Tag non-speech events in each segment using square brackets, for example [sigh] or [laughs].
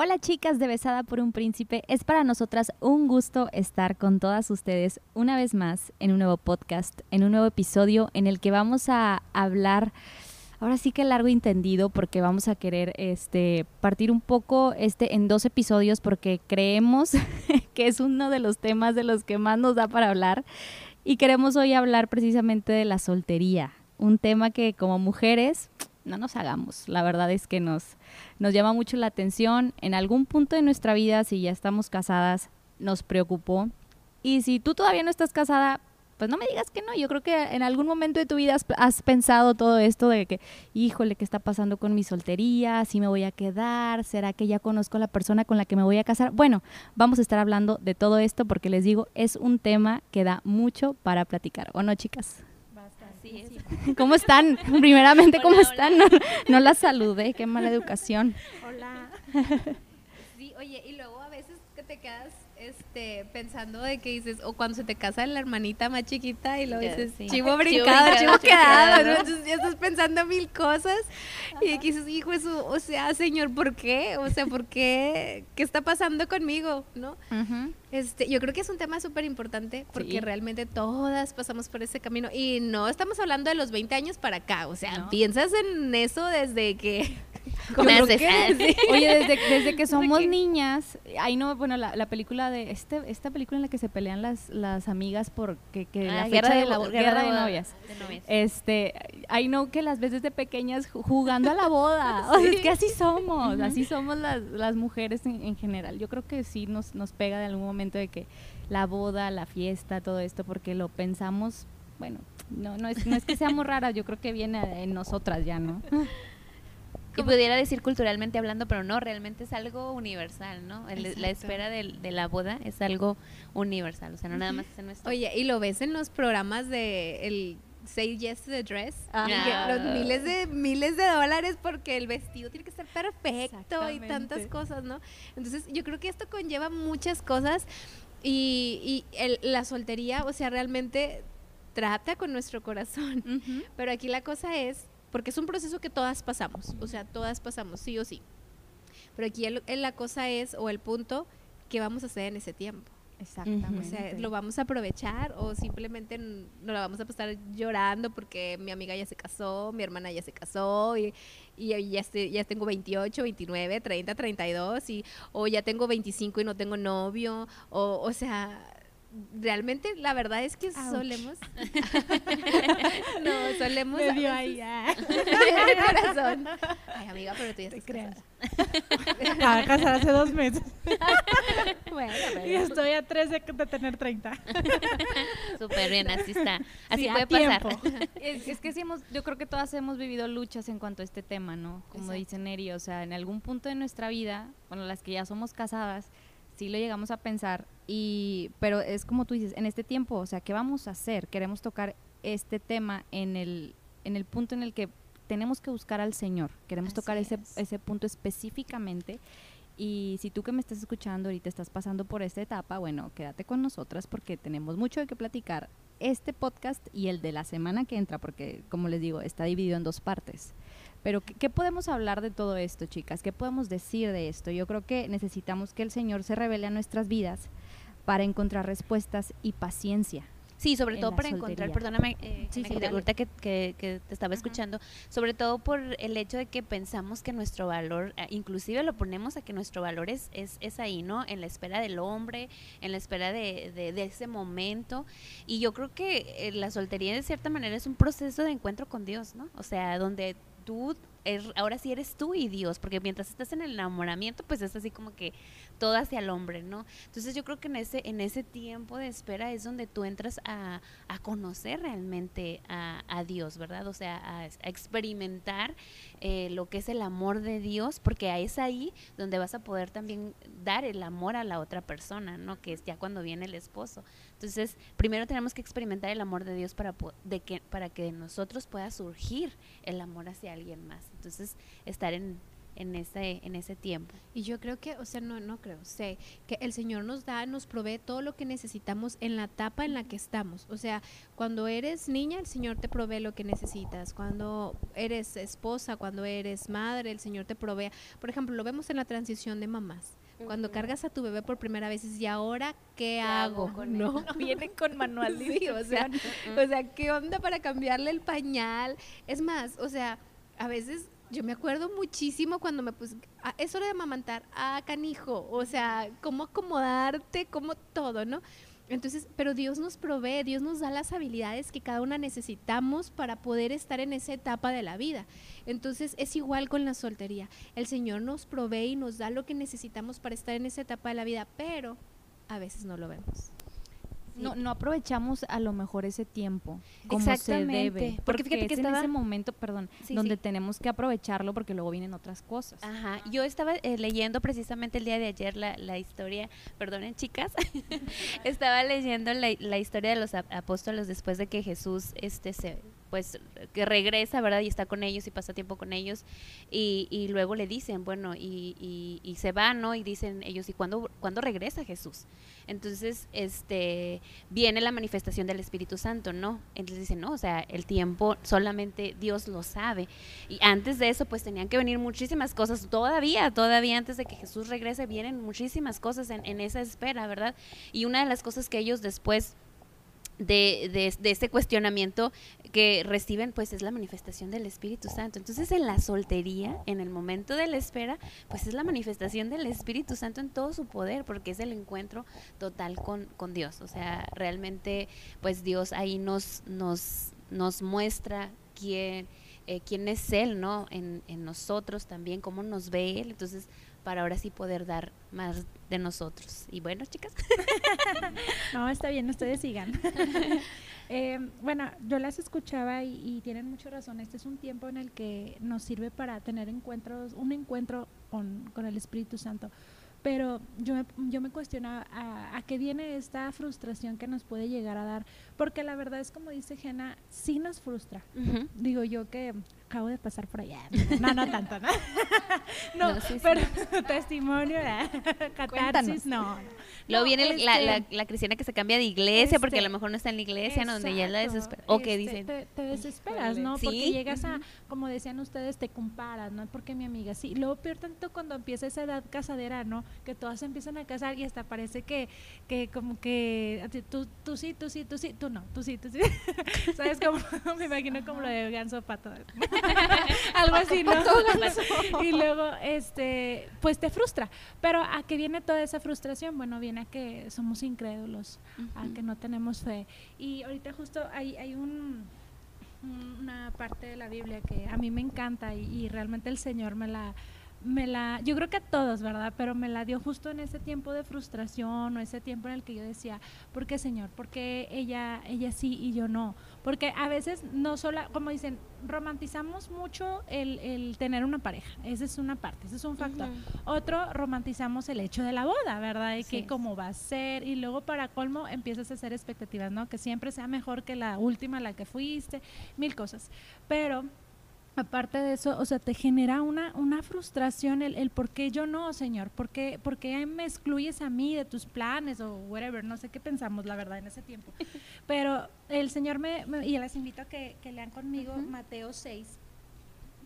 Hola chicas de Besada por un Príncipe, es para nosotras un gusto estar con todas ustedes una vez más en un nuevo podcast, en un nuevo episodio en el que vamos a hablar, ahora sí que largo entendido, porque vamos a querer este, partir un poco este en dos episodios porque creemos [laughs] que es uno de los temas de los que más nos da para hablar. Y queremos hoy hablar precisamente de la soltería, un tema que como mujeres no nos hagamos. La verdad es que nos, nos llama mucho la atención. En algún punto de nuestra vida, si ya estamos casadas, nos preocupó. Y si tú todavía no estás casada, pues no me digas que no. Yo creo que en algún momento de tu vida has, pensado todo esto de que, híjole, ¿qué está pasando con mi soltería? ¿Si me voy a quedar? ¿Será que ya conozco a la persona con la que me voy a casar? Bueno, vamos a estar hablando de todo esto porque les digo, es un tema que da mucho para platicar. ¿O no, chicas? [laughs] ¿Cómo están? [laughs] Primeramente, ¿cómo están? [laughs] No, las saludé, qué mala educación. Hola. Sí, oye, y luego a veces que te quedas este, pensando de que dices, o cuando se te casa la hermanita más chiquita y luego dices, chivo brincado, chivo, quedado, Entonces ya estás pensando mil cosas y dices, hijo, eso, o sea, señor, ¿por qué? O sea, ¿por qué? ¿Qué está pasando conmigo? ¿No? Este, yo creo que es un tema súper importante porque realmente todas pasamos por ese camino y no estamos hablando de los 20 años para acá, o sea, piensas en eso desde que [laughs] [laughs] Oye, desde, desde, que [laughs] somos niñas, ahí no, bueno, la, la, película de, este, esta película en la que se pelean las, las amigas por que, que ah, la guerra de, la, guerra, de, novias. Este, ahí no que las ves desde pequeñas jugando a la boda. O sea, es que así somos, así somos las, las mujeres en, en, general. Yo creo que sí nos, nos pega de algún momento de que la boda, la fiesta, todo esto, porque lo pensamos, bueno, no, no es, no es que seamos raras, yo creo que viene en nosotras ya, ¿no? Y pudiera decir culturalmente hablando, pero no, realmente es algo universal, ¿no? la espera de, la boda es algo universal, o sea, no nada más es en nuestro... Oye, y lo ves en los programas de el Say Yes to the Dress, ah. los miles de miles de dólares porque el vestido tiene que ser perfecto y tantas cosas, ¿no? Entonces, yo creo que esto conlleva muchas cosas y, y la soltería, o sea, realmente trata con nuestro corazón. Pero aquí la cosa es porque es un proceso que todas pasamos, o sea, todas pasamos, sí o sí. Pero aquí la cosa es, o el punto, que vamos a hacer en ese tiempo. Exactamente. O sea, lo vamos a aprovechar o simplemente no lo vamos a pasar llorando porque mi amiga ya se casó, mi hermana ya se casó y, y ya, ya tengo 28, 29, 30, 32 y o ya tengo 25 y no tengo novio o o sea, realmente la verdad es que solemos [laughs] no solemos Me ahí [laughs] corazón. Ay amiga pero tú ya estás creas casar [laughs] hace dos meses. Bueno y estoy a tres de, tener 30 súper bien así está. Así puede pasar. es, que sí hemos yo creo que todas hemos vivido luchas en cuanto a este tema no como dice Neri o sea en algún punto de nuestra vida bueno las que ya somos casadas sí lo llegamos a pensar, y, pero es como tú dices, en este tiempo, o sea, ¿qué vamos a hacer? Queremos tocar este tema en el, en el punto en el que tenemos que buscar al Señor, queremos tocar ese, ese punto específicamente. Y si tú que me estás escuchando ahorita estás pasando por esta etapa, bueno, quédate con nosotras porque tenemos mucho de qué platicar. Este podcast y el de la semana que entra, porque como les digo, está dividido en dos partes. Pero ¿qué, podemos hablar de todo esto, chicas? ¿Qué podemos decir de esto? Yo creo que necesitamos que el Señor se revele a nuestras vidas para encontrar respuestas y paciencia. Sí, sobre todo para encontrar, perdóname, eh, sí, que, que, te estaba escuchando, sobre todo por el hecho de que pensamos que nuestro valor, eh, inclusive lo ponemos a que nuestro valor es, es, ahí, ¿no? En la espera del hombre, en la espera de, de, ese momento. Y yo creo que eh, la soltería de cierta manera es un proceso de encuentro con Dios, ¿no? O sea, donde tú, ahora sí eres tú y Dios, porque mientras estás en el enamoramiento, pues es así como que todo hacia el hombre, ¿no? Entonces yo creo que en ese, en ese tiempo de espera es donde tú entras a, conocer realmente a, Dios, ¿verdad? O sea, a, experimentar eh, lo que es el amor de Dios, porque es ahí donde vas a poder también dar el amor a la otra persona, ¿no? Que es ya cuando viene el esposo. Entonces, primero tenemos que experimentar el amor de Dios para, de que, para que de nosotros pueda surgir el amor hacia alguien más. Entonces, estar en, en ese, en ese tiempo. Y yo creo que, o sea, no, no creo, sé que el Señor nos da, nos provee todo lo que necesitamos en la etapa en la que estamos. O sea, cuando eres niña, el Señor te provee lo que necesitas. Cuando eres esposa, cuando eres madre, el Señor te provee. Por ejemplo, lo vemos en la transición de mamás. Cuando cargas a tu bebé por primera vez, y ahora qué, hago? no, [laughs] vienen con manual. [laughs] sí, o sea, o sea, ¿qué onda para cambiarle el pañal? Es más, o sea, a veces yo me acuerdo muchísimo cuando me puse, ah, es hora de amamantar, ah, canijo, o sea, cómo acomodarte, cómo todo, ¿no? Entonces, pero Dios nos provee, Dios nos da las habilidades que cada una necesitamos para poder estar en esa etapa de la vida. Entonces, es igual con la soltería. El Señor nos provee y nos da lo que necesitamos para estar en esa etapa de la vida, pero a veces no lo vemos no, no aprovechamos a lo mejor ese tiempo como se debe. Porque, fíjate que estaba... en ese momento, perdón, donde tenemos que aprovecharlo porque luego vienen otras cosas. Ajá, yo estaba eh, leyendo precisamente el día de ayer la, la historia, perdonen chicas, [laughs] estaba leyendo la, la historia de los apóstoles después de que Jesús este se pues que regresa, ¿verdad? Y está con ellos y pasa tiempo con ellos y, y luego le dicen, bueno, y, y, se va, ¿no? Y dicen ellos, ¿y cuándo regresa Jesús? Entonces, este, viene la manifestación del Espíritu Santo, ¿no? Entonces dicen, no, o sea, el tiempo solamente Dios lo sabe. Y antes de eso, pues tenían que venir muchísimas cosas, todavía, todavía antes de que Jesús regrese, vienen muchísimas cosas en, en esa espera, ¿verdad? Y una de las cosas que ellos después de, de, este cuestionamiento que reciben, pues es la manifestación del Espíritu Santo. Entonces, en la soltería, en el momento de la espera, pues es la manifestación del Espíritu Santo en todo su poder, porque es el encuentro total con, con Dios. O sea, realmente, pues Dios ahí nos, nos, nos muestra quién, eh, quién es Él, ¿no? En, en nosotros también, cómo nos ve Él. Entonces, para ahora sí poder dar más de nosotros. Y bueno, chicas. [laughs] no, está bien, ustedes sigan. [laughs] eh, bueno, yo las escuchaba y, y, tienen mucha razón. Este es un tiempo en el que nos sirve para tener encuentros, un encuentro con, con el Espíritu Santo pero yo me, yo me cuestionaba a, a, qué viene esta frustración que nos puede llegar a dar, porque la verdad es como dice Jena, sí nos frustra. Uh -huh. Digo yo que acabo de pasar por allá. No, no tanto, ¿no? [laughs] no, no sí, pero sí. [laughs] testimonio, ¿eh? [laughs] catarsis, no. Luego no, viene este, la, la, la, cristiana que se cambia de iglesia este, porque a lo mejor no está en la iglesia, exacto, donde ya la desespera. O que dicen. Te, te, desesperas, ¿no? Porque llegas a, como decían ustedes, te comparas, ¿no? Porque mi amiga, sí. Luego peor tanto cuando empieza esa edad casadera, ¿no? Que todas se empiezan a casar y hasta parece que, que como que tú, tú sí, tú sí, tú sí, tú no, tú sí, tú sí. ¿Sabes? Como, me imagino como lo de ganso pato. [laughs] algo así, ¿no? [laughs] y luego, este, pues te frustra. Pero ¿a qué viene toda esa frustración? Bueno, viene a que somos incrédulos, uh -huh. a que no tenemos fe. Y ahorita justo hay, hay un, una parte de la Biblia que a mí me encanta y, y realmente el Señor me la me la, yo creo que a todos, ¿verdad? Pero me la dio justo en ese tiempo de frustración o ese tiempo en el que yo decía, ¿por qué Señor? ¿Por qué ella, ella sí y yo no? Porque a veces no solo, como dicen, romantizamos mucho el, el tener una pareja, esa es una parte, ese es un factor. Uh -huh. Otro, romantizamos el hecho de la boda, ¿verdad? Y sí. que cómo va a ser, y luego para colmo empiezas a hacer expectativas, ¿no? Que siempre sea mejor que la última, la que fuiste, mil cosas. Pero aparte de eso, o sea, te genera una, una frustración el, el por qué yo no, Señor, ¿Por qué, por qué me excluyes a mí de tus planes o whatever, no sé qué pensamos, la verdad, en ese tiempo. [laughs] Pero el Señor me, me y les invito a que, que lean conmigo uh -huh. Mateo 6,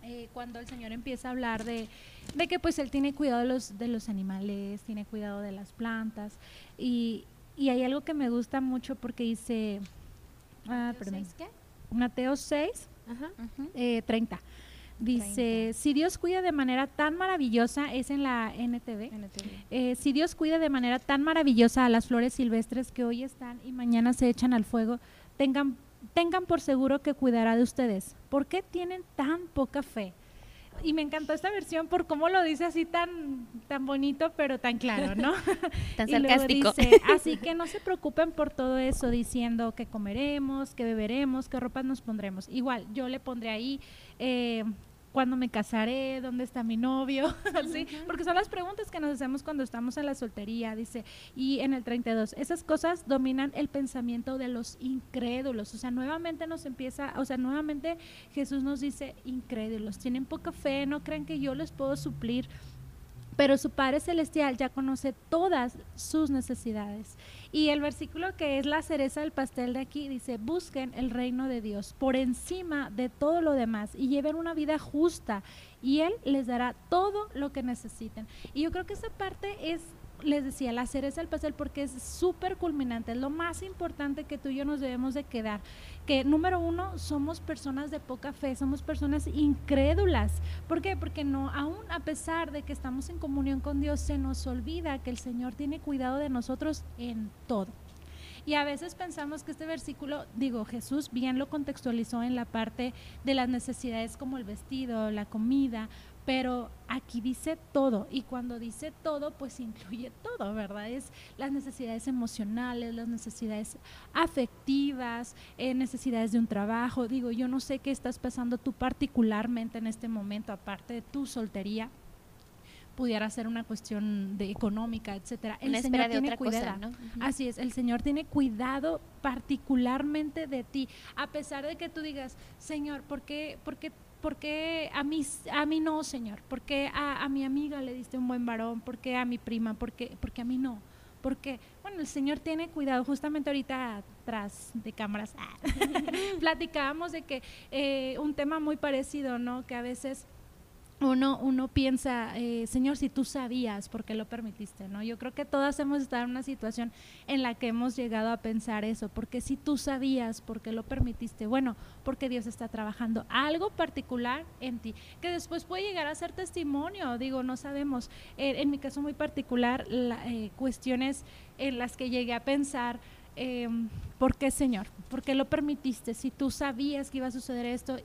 eh, cuando el Señor empieza a hablar de, de, que pues Él tiene cuidado de los, de los animales, tiene cuidado de las plantas, y, y hay algo que me gusta mucho porque dice, ah, ¿Mateo 6 qué? Mateo 6, Ajá. Eh, 30. Dice, 30. si Dios cuida de manera tan maravillosa, es en la NTV, NTV. Eh, si Dios cuida de manera tan maravillosa a las flores silvestres que hoy están y mañana se echan al fuego, tengan, tengan por seguro que cuidará de ustedes. ¿Por qué tienen tan poca fe? Y me encantó esta versión por cómo lo dice así tan tan bonito pero tan claro, ¿no? [laughs] tan [laughs] sarcástico. Dice, así que no se preocupen por todo eso diciendo que comeremos, que beberemos, qué ropas nos pondremos. Igual, yo le pondré ahí eh, cuándo me casaré, dónde está mi novio, [laughs] ¿sí? Porque son las preguntas que nos hacemos cuando estamos en la soltería, dice. Y en el 32, esas cosas dominan el pensamiento de los incrédulos. O sea, nuevamente nos empieza, o sea, nuevamente Jesús nos dice incrédulos, tienen poca fe, no creen que yo les puedo suplir pero su Padre Celestial ya conoce todas sus necesidades. Y el versículo que es la cereza del pastel de aquí dice, busquen el reino de Dios por encima de todo lo demás y lleven una vida justa y Él les dará todo lo que necesiten. Y yo creo que esa parte es les decía, la cereza del pastel porque es súper culminante, es lo más importante que tú y yo nos debemos de quedar. Que número uno, somos personas de poca fe, somos personas incrédulas. ¿Por qué? Porque no, aún a pesar de que estamos en comunión con Dios, se nos olvida que el Señor tiene cuidado de nosotros en todo. Y a veces pensamos que este versículo, digo, Jesús bien lo contextualizó en la parte de las necesidades como el vestido, la comida, pero aquí dice todo y cuando dice todo pues incluye todo, ¿verdad? Es las necesidades emocionales, las necesidades afectivas, eh, necesidades de un trabajo. Digo, yo no sé qué estás pasando tú particularmente en este momento, aparte de tu soltería, pudiera ser una cuestión de económica, etcétera. El Señor tiene cuidado. Así es, el Señor tiene cuidado particularmente de ti, a pesar de que tú digas, Señor, ¿por qué, por qué ¿por qué a mí, a mí no, Señor? ¿Por qué a, mi amiga le diste un buen varón? ¿Por qué a mi prima? ¿Por qué, porque a mí no? Porque, bueno, el Señor tiene cuidado. Justamente ahorita atrás de cámaras [laughs] platicábamos de que eh, un tema muy parecido, ¿no? Que a veces uno, uno piensa, eh, Señor, si tú sabías, ¿por qué lo permitiste? ¿no? Yo creo que todas hemos estado en una situación en la que hemos llegado a pensar eso, porque si tú sabías, ¿por qué lo permitiste? Bueno, porque Dios está trabajando algo particular en ti, que después puede llegar a ser testimonio, digo, no sabemos. Eh, en mi caso muy particular, eh, cuestiones en las que llegué a pensar, em, ¿por qué, Señor? ¿Por qué lo permitiste? Si tú sabías que iba a suceder esto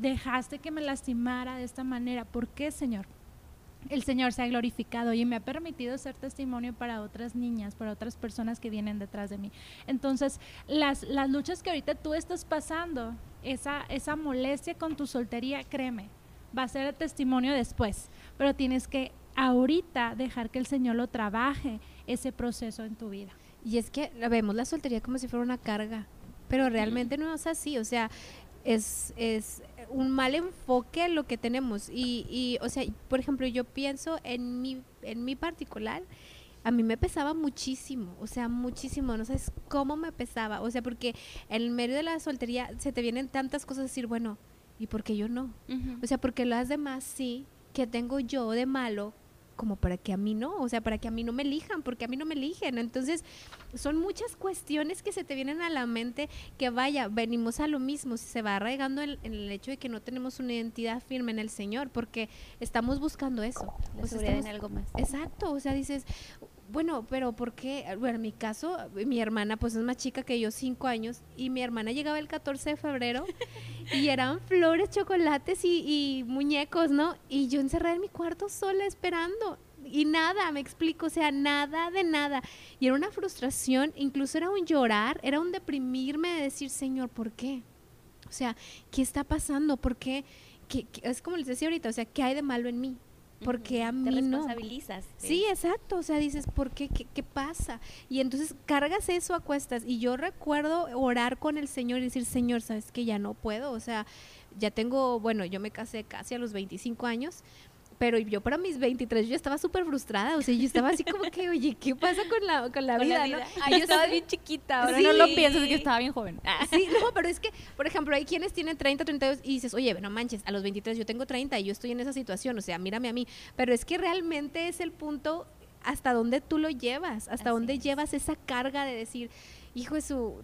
dejaste que me lastimara de esta manera. ¿Por qué, Señor? El Señor se ha glorificado y me ha permitido ser testimonio para otras niñas, para otras personas que vienen detrás de mí. Entonces, las, las luchas que ahorita tú estás pasando, esa, esa molestia con tu soltería, créeme, va a ser el testimonio después, pero tienes que ahorita dejar que el Señor lo trabaje ese proceso en tu vida. Y es que vemos la soltería como si fuera una carga, pero realmente no es así, o sea, es, es un mal enfoque lo que tenemos. Y, y, o sea, por ejemplo, yo pienso en mi, en mi particular, a mí me pesaba muchísimo, o sea, muchísimo, no sabes cómo me pesaba, o sea, porque en medio de la soltería se te vienen tantas cosas a decir, bueno, ¿y por qué yo no? O sea, porque las demás sí, que tengo yo de malo como para que a mí no, o sea, para que a mí no me elijan, porque a mí no me eligen. Entonces, son muchas cuestiones que se te vienen a la mente que vaya, venimos a lo mismo, se va arraigando en, el hecho de que no tenemos una identidad firme en el Señor, porque estamos buscando eso. o sea, en algo más. Exacto, o sea, dices, bueno, pero ¿por qué? Bueno, en mi caso, mi hermana pues es más chica que yo, cinco años, y mi hermana llegaba el 14 de febrero [laughs] y eran flores, chocolates y, muñecos, ¿no? Y yo encerrada en mi cuarto sola esperando. Y nada, me explico, o sea, nada de nada. Y era una frustración, incluso era un llorar, era un deprimirme de decir, Señor, ¿por qué? O sea, ¿qué está pasando? ¿Por qué? qué es como les decía ahorita, o sea, ¿qué hay de malo en mí? Porque a mí Te responsabilizas. Sí. exacto, o sea, dices, ¿por qué? qué? pasa? Y entonces cargas eso a cuestas y yo recuerdo orar con el Señor y decir, Señor, ¿sabes que ya no puedo? O sea, ya tengo, bueno, yo me casé casi a los 25 años, pero yo para mis 23 yo estaba súper frustrada, o sea, yo estaba así como que, oye, ¿qué pasa con la, con la vida? ¿no? yo [laughs] estaba bien chiquita, ahora no lo pienso, es que estaba bien joven. [laughs] Sí, no, pero es que, por ejemplo, hay quienes tienen 30, 32 y dices, oye, no manches, a los 23 yo tengo 30 y yo estoy en esa situación, o sea, mírame a mí, pero es que realmente es el punto hasta dónde tú lo llevas, hasta dónde llevas esa carga de decir, hijo de su,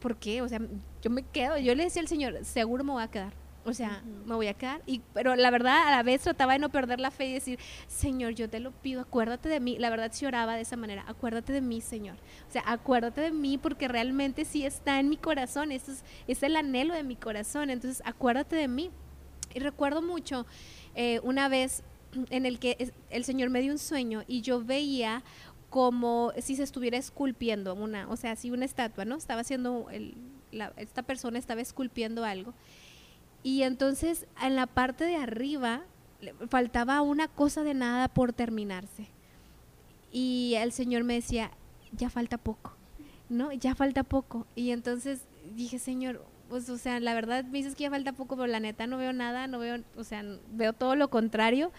¿por qué? O sea, yo me quedo, yo le decía al Señor, seguro me voy a quedar o sea, me voy a quedar. Y, pero la verdad, a la vez trataba de no perder la fe y decir, Señor, yo te lo pido, acuérdate de mí. La verdad, si oraba de esa manera, acuérdate de mí, Señor. O sea, acuérdate de mí porque realmente sí está en mi corazón. Eso es, es el anhelo de mi corazón. Entonces, acuérdate de mí. Y recuerdo mucho eh, una vez en el que el Señor me dio un sueño y yo veía como si se estuviera esculpiendo una, o sea, si una estatua, ¿no? Estaba haciendo, el, esta persona estaba esculpiendo algo Y entonces en la parte de arriba faltaba una cosa de nada por terminarse. Y el Señor me decía, ya falta poco, ¿no? Ya falta poco. Y entonces dije, Señor, pues, o sea, la verdad me dices que ya falta poco, pero la neta no veo nada, no veo, o sea, veo todo lo contrario,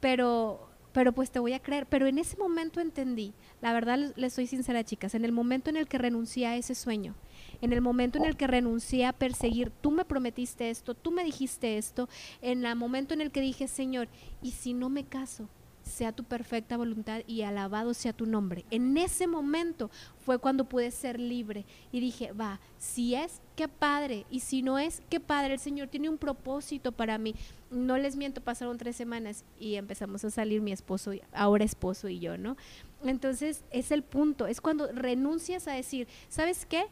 pero, pero pues te voy a creer. Pero en ese momento entendí, la verdad les soy sincera, chicas, en el momento en el que renuncié a ese sueño, en el momento en el que renuncié a perseguir, tú me prometiste esto, tú me dijiste esto, en el momento en el que dije, Señor, ¿y si no me caso? sea tu perfecta voluntad y alabado sea tu nombre. En ese momento fue cuando pude ser libre y dije, va, si es, qué padre, y si no es, qué padre, el Señor tiene un propósito para mí. No les miento, pasaron tres semanas y empezamos a salir mi esposo, ahora esposo y yo, ¿no? Entonces es el punto, es cuando renuncias a decir, ¿sabes qué?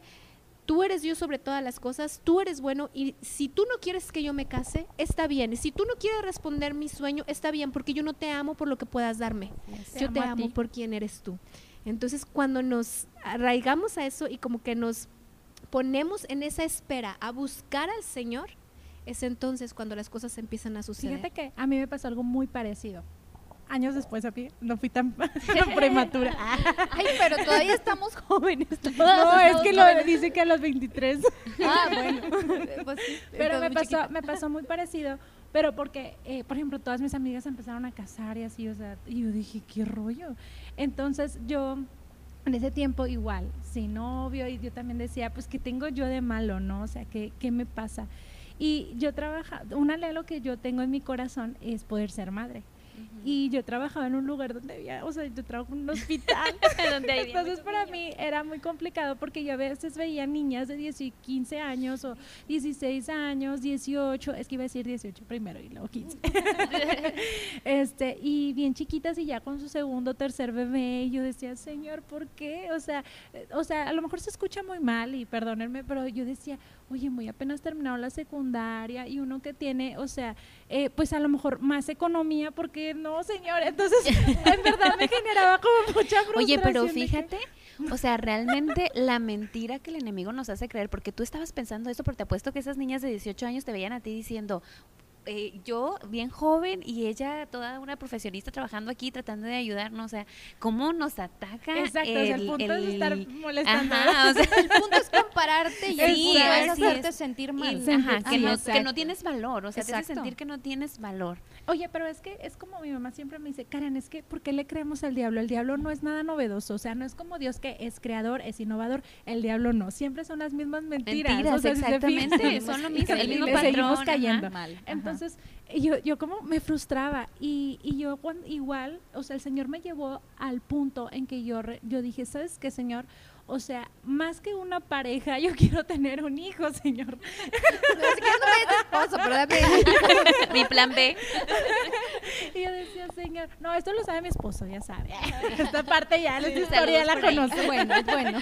Tú eres Dios sobre todas las cosas, tú eres bueno y si tú no quieres que yo me case, está bien. Si tú no quieres responder mi sueño, está bien, porque yo no te amo por lo que puedas darme. yo te amo por quien eres tú. Entonces, cuando nos arraigamos a eso y como que nos ponemos en esa espera a buscar al Señor, es entonces cuando las cosas empiezan a suceder. Fíjate que a mí me pasó algo muy parecido años después a no fui tan, [laughs] [laughs] prematura. Ay, pero todavía estamos jóvenes. [laughs] No, es que lo dice que a los 23. Ah, bueno. Pues pero me pasó, me pasó muy parecido, pero porque, eh, por ejemplo, todas mis amigas empezaron a casar y así, o sea, y yo dije, qué rollo. Entonces yo en ese tiempo igual, sin novio, y yo también decía, pues, ¿qué tengo yo de malo, no? O sea, ¿qué, qué me pasa? Y yo trabaja, un anhelo que yo tengo en mi corazón es poder ser madre. Y yo trabajaba en un lugar donde había, o sea, yo trabajo en un hospital. [laughs] donde Entonces para mí era muy complicado porque yo a veces veía niñas de 10 y 15 años o 16 años, 18, es que iba a decir 18 primero y luego 15. [laughs] este, y bien chiquitas y ya con su segundo, tercer bebé, y yo decía, "Señor, ¿por qué?" O sea, eh, o sea, a lo mejor se escucha muy mal y perdónenme, pero yo decía, "Oye, muy apenas terminado la secundaria y uno que tiene, o sea, eh, pues a lo mejor más economía porque no, señor. Entonces, [laughs] en verdad me generaba como mucha frustración. Oye, pero fíjate, o sea, realmente la mentira que el enemigo nos hace creer, porque tú estabas pensando eso, porque te apuesto que esas niñas de 18 años te veían a ti diciendo, eh, yo bien joven y ella toda una profesionista trabajando aquí tratando de ayudarnos, o sea, cómo nos ataca. Exacto, el, el punto es estar molestando. o sea, [laughs] el punto es compararte y sí, hacerte sentir mal. ajá, que, no, que, no, tienes valor, o sea, te hace sentir que no tienes valor. Oye, pero es que es como mi mamá siempre me dice, Karen, es que ¿por qué le creemos al diablo? El diablo no es nada novedoso, o sea, no es como Dios que es creador, es innovador, el diablo no, siempre son las mismas mentiras. Mentiras, exactamente, [laughs] son lo mismo, el mismo patrón. seguimos cayendo. mal. Entonces, yo, yo como me frustraba y, y yo igual, o sea, el Señor me llevó al punto en que yo, yo dije, ¿sabes qué, Señor? O sea, más que una pareja, yo [laughs] quiero tener un hijo, señor. No, es que no me tu esposo, pero dame [laughs] mi plan B. Y yo decía, señor, no, esto lo sabe mi esposo, ya sabe. [laughs] Esta parte ya, esta historia la conoce. Bueno, bueno.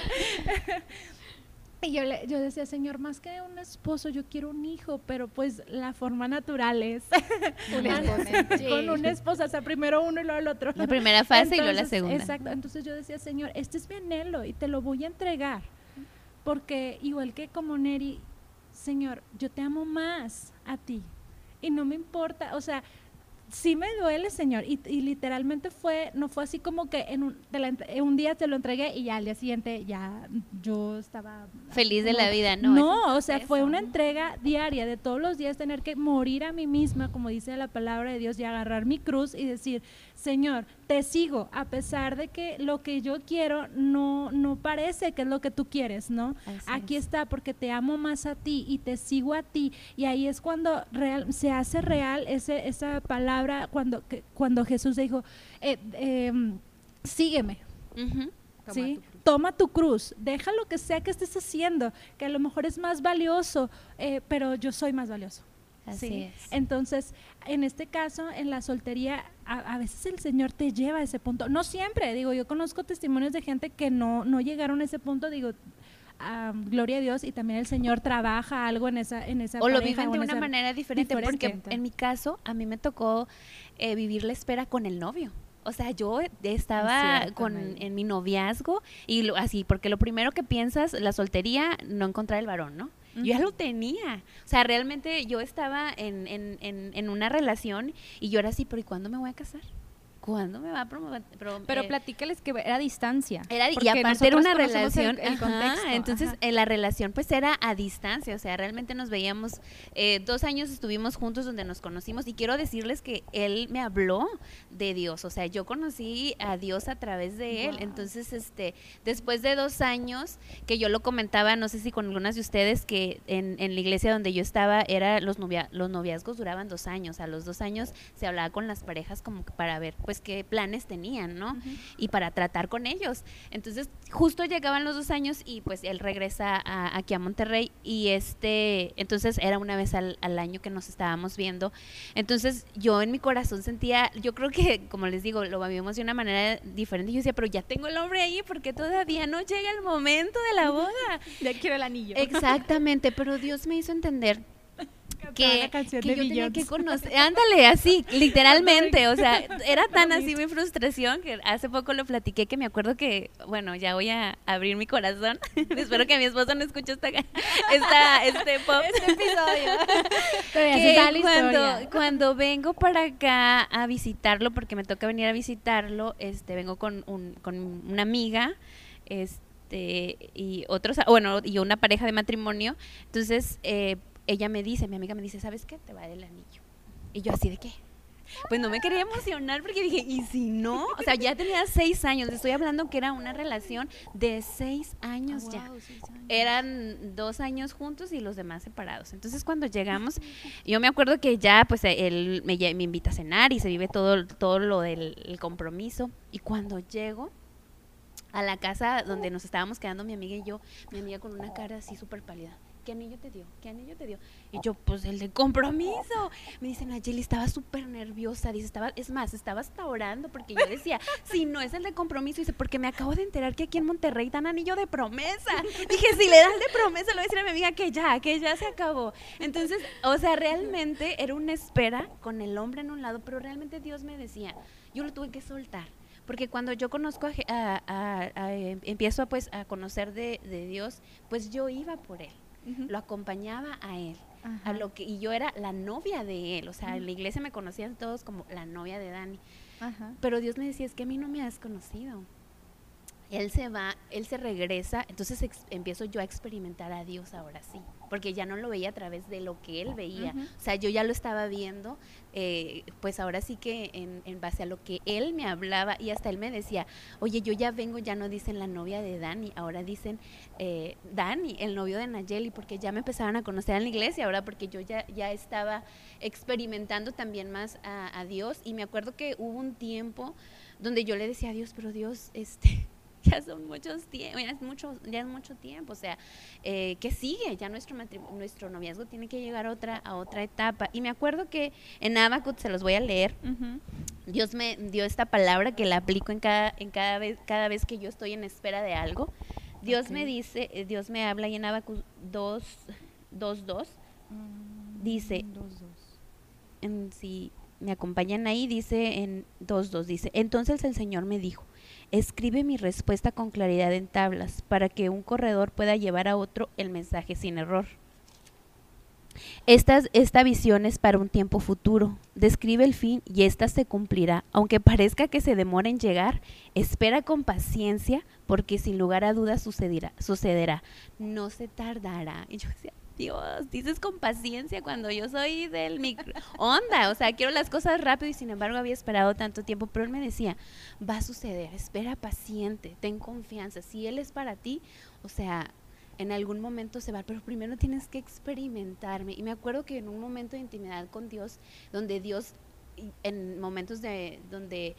Y yo, le, yo decía, Señor, más que un esposo, yo quiero un hijo, pero pues la forma natural es [laughs] [laughs] con una esposa, o sea, primero uno y luego el otro. La primera fase y luego la segunda. Exacto, entonces yo decía, Señor, este es mi anhelo y te lo voy a entregar, porque igual que como Neri, Señor, yo te amo más a ti y no me importa, o sea, sí me duele, señor. Y, literalmente fue, no fue así como que en un, un, día te lo entregué y ya al día siguiente ya yo estaba... Feliz de la vida, ¿no? No, o sea, fue una entrega diaria de todos los días tener que morir a mí misma, como dice la palabra de Dios, y agarrar mi cruz y decir, Señor, te sigo, a pesar de que lo que yo quiero no, no parece que es lo que tú quieres, ¿no? Aquí está, porque te amo más a ti y te sigo a ti. Y ahí es cuando real, se hace real ese, esa palabra, cuando, cuando Jesús dijo, eh, em, sígueme. ¿sí? Toma tu cruz, deja lo que sea que estés haciendo, que a lo mejor es más valioso, eh, pero yo soy más valioso. ¿sí? Entonces, en este caso, en la soltería, a, veces el Señor te lleva a ese punto. No siempre, digo, yo conozco testimonios de gente que no, no llegaron a ese punto, digo, gloria a Dios y también el Señor trabaja algo en esa en esa o lo viven de una manera diferente, porque en mi caso a mí me tocó eh, vivir la espera con el novio o sea, yo estaba con, en mi noviazgo y así, porque lo primero que piensas, la soltería, no encontrar el varón, ¿no? Yo ya lo tenía. O sea, realmente yo estaba en, en, en, en una relación y yo era así, pero ¿y cuándo me voy a casar? ¿Cuándo me va a promover? Pero eh, platícales que era a distancia. Era, y aparte era una relación. entonces, eh, la relación pues era a distancia. O sea, realmente nos veíamos. Eh, dos años estuvimos juntos donde nos conocimos. Y quiero decirles que él me habló de Dios. O sea, yo conocí a Dios a través de él. Entonces, este, después de dos años, que yo lo comentaba, no sé si con algunas de ustedes, que en, en la iglesia donde yo estaba, era los, novia, los noviazgos duraban dos años. A los dos años se hablaba con las parejas como para ver, pues, qué planes tenían, ¿no? Y para tratar con ellos. Entonces, justo llegaban los dos años y pues él regresa aquí a Monterrey y este, entonces era una vez al, año que nos estábamos viendo. Entonces, yo en mi corazón sentía, yo creo que, como les digo, lo vivimos de una manera diferente. Yo decía, pero ya tengo el hombre ahí porque todavía no llega el momento de la boda. [laughs] ya quiero el anillo. Exactamente, pero Dios me hizo entender que, que yo tenía que conocer, ándale, así, [laughs] literalmente, o sea, era tan así mi frustración que hace poco lo platiqué que me acuerdo que, bueno, ya voy a abrir mi corazón, [laughs] espero que mi esposo no escuche esta, [laughs] esta este pop. Este episodio. que cuando, cuando vengo para acá a visitarlo, porque me toca venir a visitarlo, este, vengo con, un, con una amiga, este, y otros, bueno, y una pareja de matrimonio, entonces, eh, ella me dice, mi amiga me dice, ¿sabes qué? Te va a dar el anillo. Y yo así de qué. Pues no me quería emocionar porque dije, ¿y si no? O sea, ya tenía seis años. Estoy hablando que era una relación de seis años ya. Eran dos años juntos y los demás separados. Entonces, cuando llegamos, yo me acuerdo que ya, pues, él me, me invita a cenar y se vive todo, todo lo del compromiso. Y cuando llego a la casa donde nos estábamos quedando mi amiga y yo, mi amiga con una cara así súper pálida ¿qué anillo te dio? ¿Qué anillo te dio? Y yo, pues el de compromiso. Me dicen, Nayeli, estaba súper nerviosa. Dice, estaba, es más, estaba hasta orando porque yo decía, [laughs] si no es el de compromiso, dice, porque me acabo de enterar que aquí en Monterrey dan anillo de promesa. [laughs] Dije, si le das de promesa, le voy a decir a mi amiga que ya, que ya se acabó. Entonces, o sea, realmente era una espera con el hombre en un lado, pero realmente Dios me decía, yo lo tuve que soltar porque cuando yo conozco a, em, empiezo pues a conocer de, de, Dios, pues yo iba por él lo acompañaba a él. A lo que, y yo era la novia de él, o sea, en la iglesia me conocían todos como la novia de Dani. Pero Dios me decía, es que a mí no me has conocido. Él se va, él se regresa, entonces empiezo yo a experimentar a Dios ahora sí porque ya no lo veía a través de lo que él veía. O sea, yo ya lo estaba viendo, eh, pues ahora sí que en, base a lo que él me hablaba y hasta él me decía, oye, yo ya vengo, ya no dicen la novia de Dani, ahora dicen eh, Dani, el novio de Nayeli, porque ya me empezaron a conocer en la iglesia, ahora porque yo ya, ya estaba experimentando también más a, a Dios y me acuerdo que hubo un tiempo donde yo le decía a Dios, pero Dios, este [laughs] ya son muchos tiempos, ya es mucho, ya es mucho tiempo, o sea, eh, ¿qué sigue? Ya nuestro nuestro noviazgo tiene que llegar a otra, a otra etapa. Y me acuerdo que en Abacut, se los voy a leer, Dios me dio esta palabra que la aplico en cada, en cada vez, cada vez que yo estoy en espera de algo. Dios me dice, eh, Dios me habla y en Abacut 2, 2, 2, dice, En, si me acompañan ahí, dice en 2, 2, dice, entonces el Señor me dijo, Escribe mi respuesta con claridad en tablas para que un corredor pueda llevar a otro el mensaje sin error. Esta, esta visión es para un tiempo futuro. Describe el fin y ésta se cumplirá. Aunque parezca que se demore en llegar, espera con paciencia porque sin lugar a dudas sucederá. sucederá. No se tardará. Y yo decía, Dios, dices con paciencia cuando yo soy del micro. Onda, o sea, quiero las cosas rápido y sin embargo había esperado tanto tiempo, pero él me decía, va a suceder, espera paciente, ten confianza, si él es para ti, o sea, en algún momento se va, pero primero tienes que experimentarme. Y me acuerdo que en un momento de intimidad con Dios, donde Dios en momentos de donde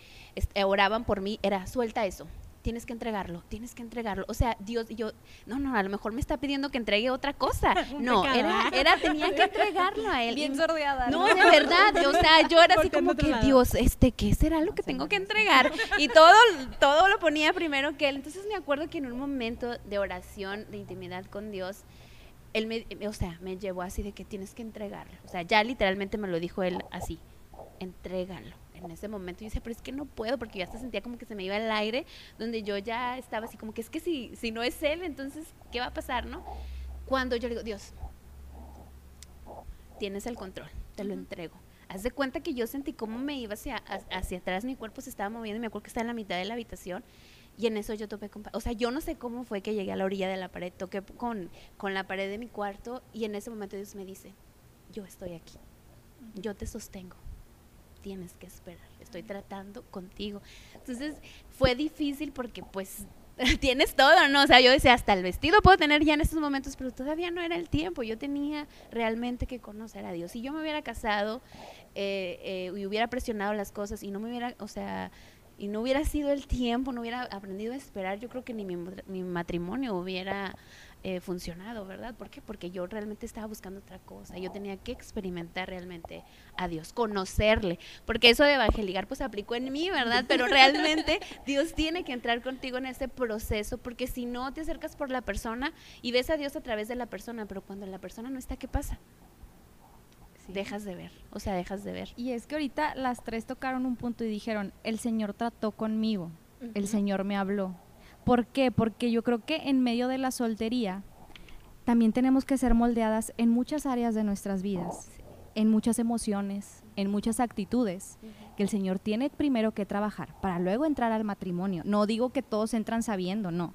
oraban por mí era suelta eso tienes que entregarlo, tienes que entregarlo. O sea, Dios, yo, no, no, a lo mejor me está pidiendo que entregue otra cosa. [laughs] no, era, era, tenía que entregarlo a él. Bien sordeada. No, de verdad, o sea, yo era así como que, Dios, este, ¿qué será lo que tengo que entregar? Y todo, todo lo ponía primero que él. Entonces me acuerdo que en un momento de oración, de intimidad con Dios, él me, o sea, me llevó así de que tienes que entregarlo. O sea, ya literalmente me lo dijo él así, entrégalo en ese momento yo decía, pero es que no puedo, porque ya hasta sentía como que se me iba el aire, donde yo ya estaba así como que es que si, si no es él, entonces, ¿qué va a pasar, no? Cuando yo le digo, Dios, tienes el control, te lo entrego. Haz de cuenta que yo sentí cómo me iba hacia, hacia atrás, mi cuerpo se estaba moviendo, me acuerdo que estaba en la mitad de la habitación y en eso yo topé con... O sea, yo no sé cómo fue que llegué a la orilla de la pared, toqué con, con la pared de mi cuarto y en ese momento Dios me dice, yo estoy aquí, yo te sostengo, tienes que esperar, estoy tratando contigo. Entonces fue difícil porque pues [laughs] tienes todo, ¿no? O sea, yo decía, hasta el vestido puedo tener ya en estos momentos, pero todavía no era el tiempo. Yo tenía realmente que conocer a Dios. Si yo me hubiera casado eh, eh, y hubiera presionado las cosas y no me hubiera, o sea, y no hubiera sido el tiempo, no hubiera aprendido a esperar, yo creo que ni mi, mi matrimonio hubiera eh, funcionado, ¿verdad? ¿Por qué? Porque yo realmente estaba buscando otra cosa, yo tenía que experimentar realmente a Dios, conocerle, porque eso de evangelizar pues aplicó en mí, ¿verdad? Pero realmente [laughs] Dios tiene que entrar contigo en ese proceso, porque si no te acercas por la persona y ves a Dios a través de la persona, pero cuando la persona no está, ¿qué pasa? dejas de ver, o sea, dejas de ver. Y es que ahorita las tres tocaron un punto y dijeron, el Señor trató conmigo, el Señor me habló. ¿Por qué? Porque yo creo que en medio de la soltería también tenemos que ser moldeadas en muchas áreas de nuestras vidas, en muchas emociones, en muchas actitudes, que el Señor tiene primero que trabajar para luego entrar al matrimonio. No digo que todos entran sabiendo, no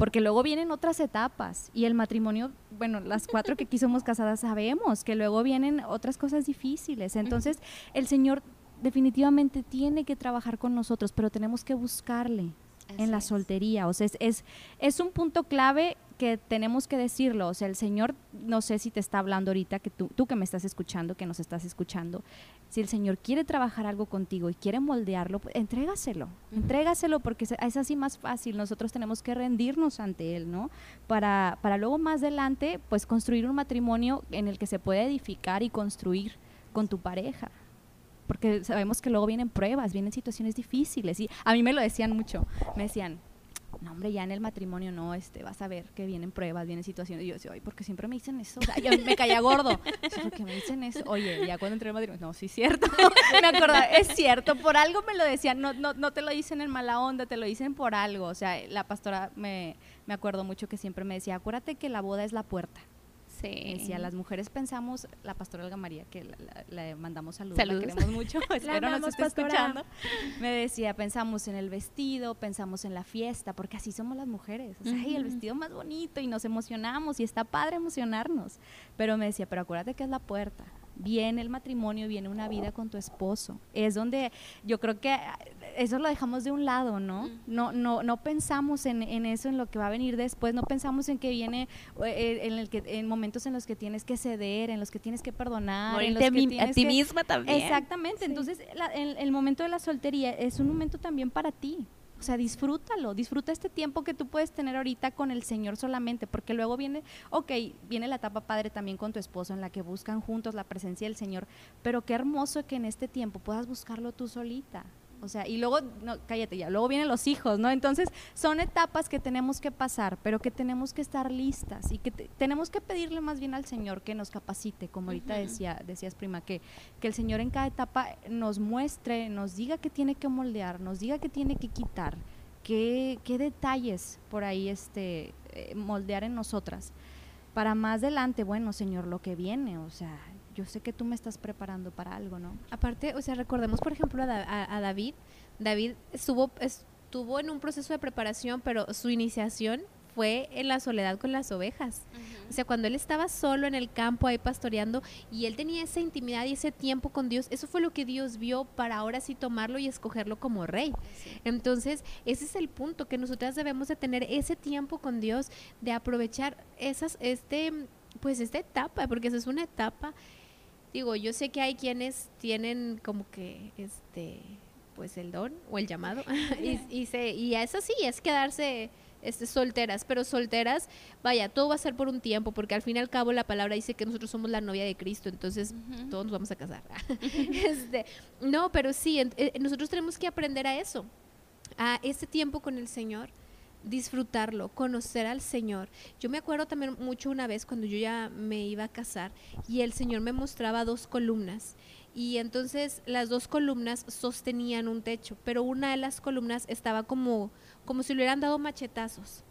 porque luego vienen otras etapas y el matrimonio, bueno, las cuatro que aquí somos casadas sabemos que luego vienen otras cosas difíciles. Entonces, el Señor definitivamente tiene que trabajar con nosotros, pero tenemos que buscarle en la soltería. O sea, es, es, es un punto clave que tenemos que decirlo. O sea, el Señor, no sé si te está hablando ahorita, que tú, tú que me estás escuchando, que nos estás escuchando, si el Señor quiere trabajar algo contigo y quiere moldearlo, pues, entrégaselo, entrégaselo porque es así más fácil. Nosotros tenemos que rendirnos ante Él, ¿no? Para, para luego más adelante, pues construir un matrimonio en el que se puede edificar y construir con tu pareja porque sabemos que luego vienen pruebas, vienen situaciones difíciles y a mí me lo decían mucho, me decían, no hombre, ya en el matrimonio no, este, vas a ver que vienen pruebas, vienen situaciones. Y yo decía, ay, ¿por qué siempre me dicen eso? O sea, yo me caía gordo. [laughs] ¿Por qué me dicen eso? Oye, ya cuando entré al matrimonio, no, sí es cierto. [laughs] me acordaba, es cierto, por algo me lo decían, no, no, no te lo dicen en mala onda, te lo dicen por algo. O sea, la pastora me, me acuerdo mucho que siempre me decía, acuérdate que la boda es la puerta. Sí. Si a las mujeres pensamos, la pastora Olga María, que le mandamos saludos, la queremos mucho, [laughs] espero nos esté escuchando, me decía, pensamos en el vestido, pensamos en la fiesta, porque así somos las mujeres. O sea, el vestido más bonito y nos emocionamos y está padre emocionarnos. Pero me decía, pero acuérdate que es la puerta viene el matrimonio, viene una vida con tu esposo. Es donde yo creo que eso lo dejamos de un lado, ¿no? No, no, no pensamos en, eso, en lo que va a venir después, no pensamos en que viene, eh, en, el que, en momentos en los que tienes que ceder, en los que tienes que perdonar. En los que a ti misma también. Exactamente, entonces el momento de la soltería es un momento también para ti. O sea, disfrútalo, disfruta este tiempo que tú puedes tener ahorita con el Señor solamente, porque luego viene, ok, viene la etapa padre también con tu esposo en la que buscan juntos la presencia del Señor, pero qué hermoso que en este tiempo puedas buscarlo tú solita. O sea, y luego, no, cállate ya, luego vienen los hijos, ¿no? Entonces, son etapas que tenemos que pasar, pero que tenemos que estar listas y que tenemos que pedirle más bien al Señor que nos capacite, como ahorita decía, decías, prima, que, que el Señor en cada etapa nos muestre, nos diga que tiene que moldear, nos diga que tiene que quitar, qué, qué detalles por ahí este, eh, moldear en nosotras. Para más adelante, bueno, Señor, lo que viene, o sea, yo sé que tú me estás preparando para algo, ¿no? Aparte, o sea, recordemos, por ejemplo, a, David. David estuvo, estuvo en un proceso de preparación, pero su iniciación fue en la soledad con las ovejas. O sea, cuando él estaba solo en el campo ahí pastoreando y él tenía esa intimidad y ese tiempo con Dios, eso fue lo que Dios vio para ahora sí tomarlo y escogerlo como rey. Entonces, ese es el punto, que nosotras debemos de tener ese tiempo con Dios, de aprovechar esas, este, pues esta etapa, porque esa es una etapa digo, yo sé que hay quienes tienen como que este pues el don o el llamado [laughs] y, y, se, y eso sí, es quedarse este, solteras, pero solteras, vaya, todo va a ser por un tiempo, porque al fin y al cabo la palabra dice que nosotros somos la novia de Cristo, entonces todos nos vamos a casar. [laughs] [laughs] este, no, pero sí, eh, nosotros tenemos que aprender a eso, a ese tiempo con el Señor, disfrutarlo, conocer al Señor. Yo me acuerdo también mucho una vez cuando yo ya me iba a casar y el Señor me mostraba dos columnas y entonces las dos columnas sostenían un techo, pero una de las columnas estaba como, como si le hubieran dado machetazos.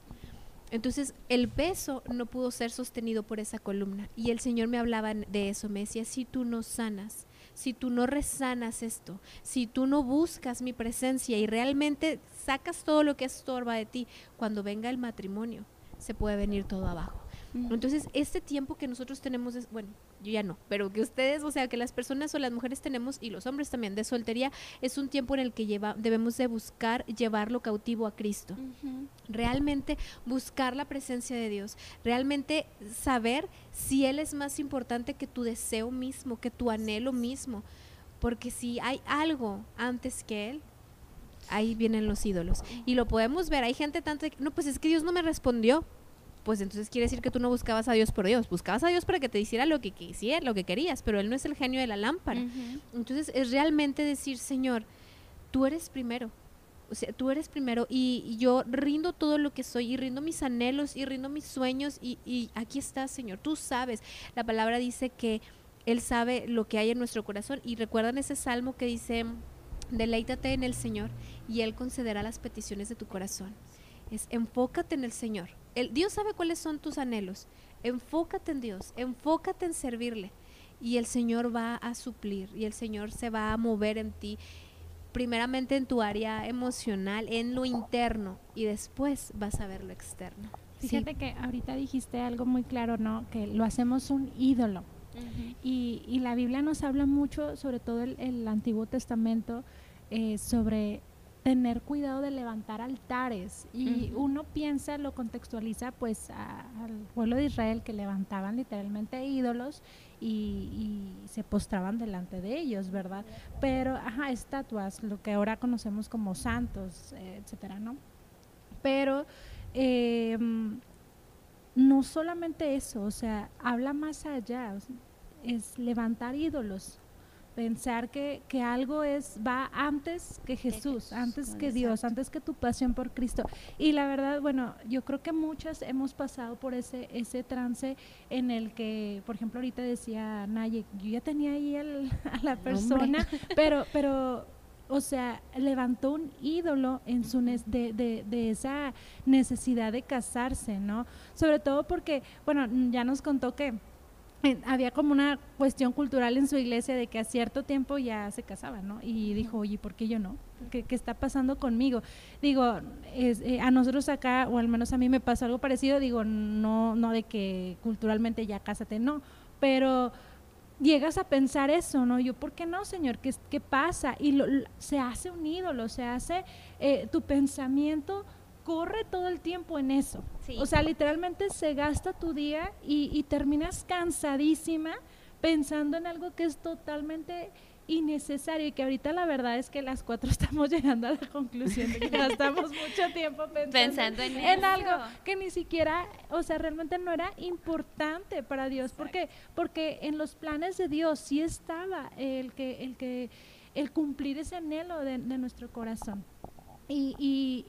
Entonces el peso no pudo ser sostenido por esa columna. Y el Señor me hablaba de eso, me decía, si tú no sanas, si tú no resanas esto, si tú no buscas mi presencia y realmente sacas todo lo que estorba de ti, cuando venga el matrimonio, se puede venir todo abajo. Entonces, este tiempo que nosotros tenemos, es, bueno, yo ya no, pero que ustedes, o sea, que las personas o las mujeres tenemos, y los hombres también, de soltería, es un tiempo en el que lleva, debemos de buscar llevarlo cautivo a Cristo. Realmente buscar la presencia de Dios, realmente saber si Él es más importante que tu deseo mismo, que tu anhelo mismo. Porque si hay algo antes que Él, ahí vienen los ídolos. Y lo podemos ver, hay gente tanto, no, pues es que Dios no me respondió pues entonces quiere decir que tú no buscabas a Dios por Dios, buscabas a Dios para que te hiciera lo que quisieras, lo que querías, pero Él no es el genio de la lámpara. Entonces es realmente decir, Señor, tú eres primero. O sea, tú eres primero y, yo rindo todo lo que soy y rindo mis anhelos y rindo mis sueños y, y aquí estás, Señor. Tú sabes. La palabra dice que Él sabe lo que hay en nuestro corazón y recuerdan ese salmo que dice, deleítate en el Señor y Él concederá las peticiones de tu corazón. Es enfócate en el Señor el, Dios sabe cuáles son tus anhelos. Enfócate en Dios, enfócate en servirle. Y el Señor va a suplir y el Señor se va a mover en ti, primeramente en tu área emocional, en lo interno, y después vas a ver lo externo. Fíjate que ahorita dijiste algo muy claro, ¿no? Que lo hacemos un ídolo. y, y, la Biblia nos habla mucho, sobre todo el, el Antiguo Testamento, eh, sobre tener cuidado de levantar altares y uno piensa, lo contextualiza pues al pueblo de Israel que levantaban literalmente ídolos y, se postraban delante de ellos, ¿verdad? Pero, ajá, estatuas, lo que ahora conocemos como santos, etcétera, ¿no? Pero em, no solamente eso, o sea, habla más allá, es levantar ídolos, pensar que, que, algo es va antes que Jesús, antes que Dios, antes que tu pasión por Cristo. Y la verdad, bueno, yo creo que muchas hemos pasado por ese ese trance en el que, por ejemplo, ahorita decía Naye, yo ya tenía ahí el, [laughs] a la persona, pero pero o sea, levantó un ídolo en su de, de, de, esa necesidad de casarse, ¿no? Sobre todo porque, bueno, ya nos contó que había como una cuestión cultural en su iglesia de que a cierto tiempo ya se casaban, ¿no? Y dijo, oye, ¿por qué yo no? ¿Qué, está pasando conmigo? Digo, eh, a nosotros acá, o al menos a mí me pasó algo parecido, digo, no, no de que culturalmente ya cásate, no, pero llegas a pensar eso, ¿no? Yo, ¿por qué no, Señor? ¿Qué, qué pasa? Y lo, se hace un ídolo, se hace eh, tu pensamiento corre todo el tiempo en eso. O sea, literalmente se gasta tu día y, terminas cansadísima pensando en algo que es totalmente innecesario y que ahorita la verdad es que las cuatro [laughs] estamos llegando a la conclusión de que [laughs] gastamos mucho tiempo pensando, en, algo que ni siquiera, o sea, realmente no era importante para Dios, porque porque en los planes de Dios sí estaba el que el que el cumplir ese anhelo de, nuestro corazón. y, y,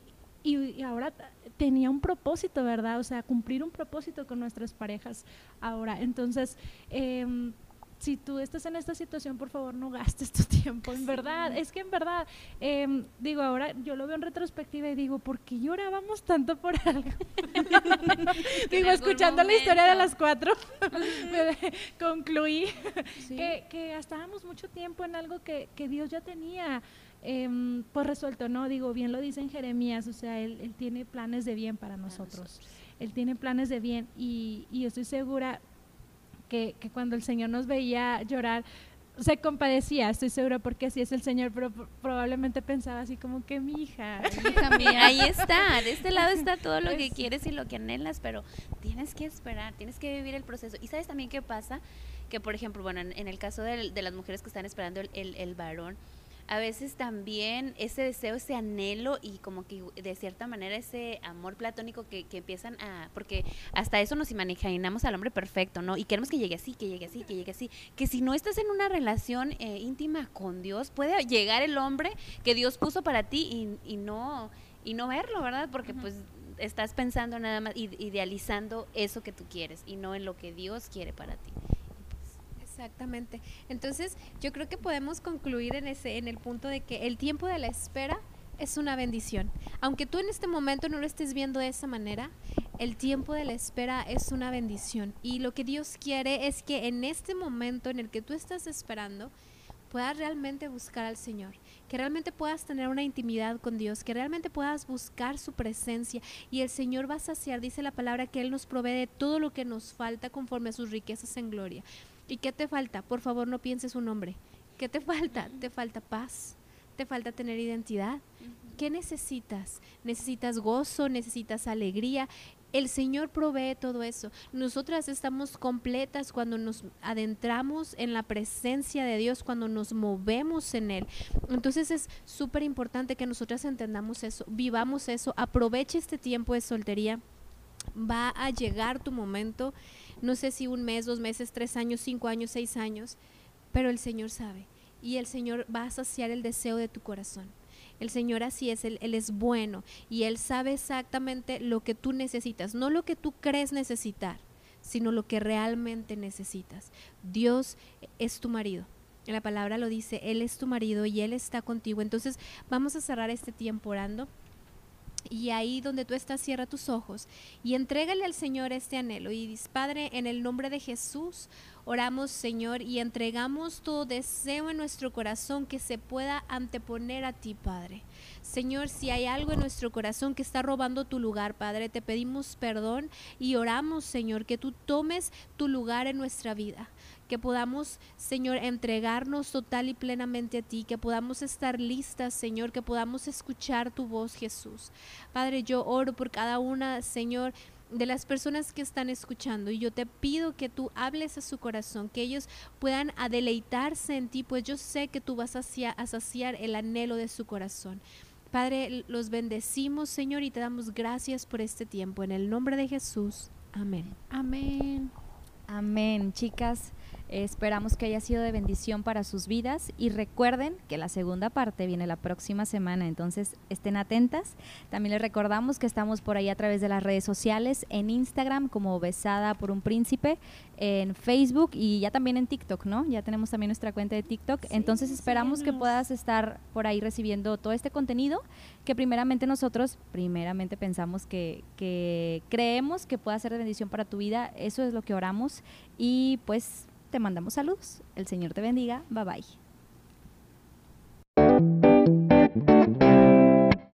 ahora tenía un propósito, ¿verdad? O sea, cumplir un propósito con nuestras parejas ahora. Entonces, em, si tú estás en esta situación, por favor, no gastes tu [laughs] tiempo. En verdad, es que en verdad, em, digo, ahora yo lo veo en retrospectiva y digo, ¿por qué llorábamos tanto por [laughs] algo? [laughs] digo, escuchando la historia de las cuatro, concluí que, que gastábamos mucho tiempo en algo que, que Dios ya tenía eh, pues resuelto, ¿no? Digo, bien lo dice en Jeremías, o sea, él, él tiene planes de bien para nosotros. Él tiene planes de bien y, y estoy segura que, que, cuando el Señor nos veía llorar, se compadecía, estoy segura, porque así es el Señor, pero probablemente pensaba así como que mi hija. [laughs] ahí está, de este lado está todo lo que quieres y lo que anhelas, pero tienes que esperar, tienes que vivir el proceso. ¿Y sabes también qué pasa? Que, por ejemplo, bueno, en, el caso de, de, las mujeres que están esperando el, el, el varón, a veces también ese deseo, ese anhelo y como que de cierta manera ese amor platónico que, que empiezan a, porque hasta eso nos imaginamos al hombre perfecto, ¿no? Y queremos que llegue así, que llegue así, que llegue así. Que si no estás en una relación eh, íntima con Dios, puede llegar el hombre que Dios puso para ti y, y no, y no verlo, ¿verdad? Porque pues estás pensando nada más, idealizando eso que tú quieres y no en lo que Dios quiere para ti. Exactamente. Entonces, yo creo que podemos concluir en ese en el punto de que el tiempo de la espera es una bendición. Aunque tú en este momento no lo estés viendo de esa manera, el tiempo de la espera es una bendición y lo que Dios quiere es que en este momento en el que tú estás esperando, puedas realmente buscar al Señor, que realmente puedas tener una intimidad con Dios, que realmente puedas buscar su presencia y el Señor va a saciar, dice la palabra, que Él nos provee de todo lo que nos falta conforme a sus riquezas en gloria. ¿Y qué te falta? Por favor, no pienses un nombre. ¿Qué te falta? Te falta paz, te falta tener identidad. ¿Qué necesitas? Necesitas gozo, necesitas alegría. El Señor provee todo eso. Nosotras estamos completas cuando nos adentramos en la presencia de Dios, cuando nos movemos en Él. Entonces es súper importante que nosotras entendamos eso, vivamos eso, aproveche este tiempo de soltería. Va a llegar tu momento, no sé si un mes, dos meses, tres años, cinco años, seis años, pero el Señor sabe y el Señor va a saciar el deseo de tu corazón. El Señor así es, él, es bueno y Él sabe exactamente lo que tú necesitas, no lo que tú crees necesitar, sino lo que realmente necesitas. Dios es tu marido. La palabra lo dice, Él es tu marido y Él está contigo. Entonces vamos a cerrar este tiempo orando. Y ahí donde tú estás, cierra tus ojos y entrégale al Señor este anhelo. Y dice, Padre, en el nombre de Jesús, Oramos, Señor, y entregamos todo deseo en nuestro corazón que se pueda anteponer a ti, Padre. Señor, si hay algo en nuestro corazón que está robando tu lugar, Padre, te pedimos perdón y oramos, Señor, que tú tomes tu lugar en nuestra vida que podamos, Señor, entregarnos total y plenamente a ti, que podamos estar listas, Señor, que podamos escuchar tu voz, Jesús. Padre, yo oro por cada una, Señor, de las personas que están escuchando y yo te pido que tú hables a su corazón, que ellos puedan deleitarse en ti, pues yo sé que tú vas a saciar el anhelo de su corazón. Padre, los bendecimos, Señor, y te damos gracias por este tiempo. En el nombre de Jesús. Amén. Amén. Amén, chicas. Esperamos que haya sido de bendición para sus vidas y recuerden que la segunda parte viene la próxima semana, entonces estén atentas. También les recordamos que estamos por ahí a través de las redes sociales, en Instagram como Besada por un Príncipe, en Facebook y ya también en TikTok, ¿no? Ya tenemos también nuestra cuenta de TikTok, entonces esperamos que puedas estar por ahí recibiendo todo este contenido que primeramente nosotros, primeramente pensamos que, que creemos que pueda ser de bendición para tu vida, eso es lo que oramos y pues te mandamos saludos. El Señor te bendiga. Bye bye.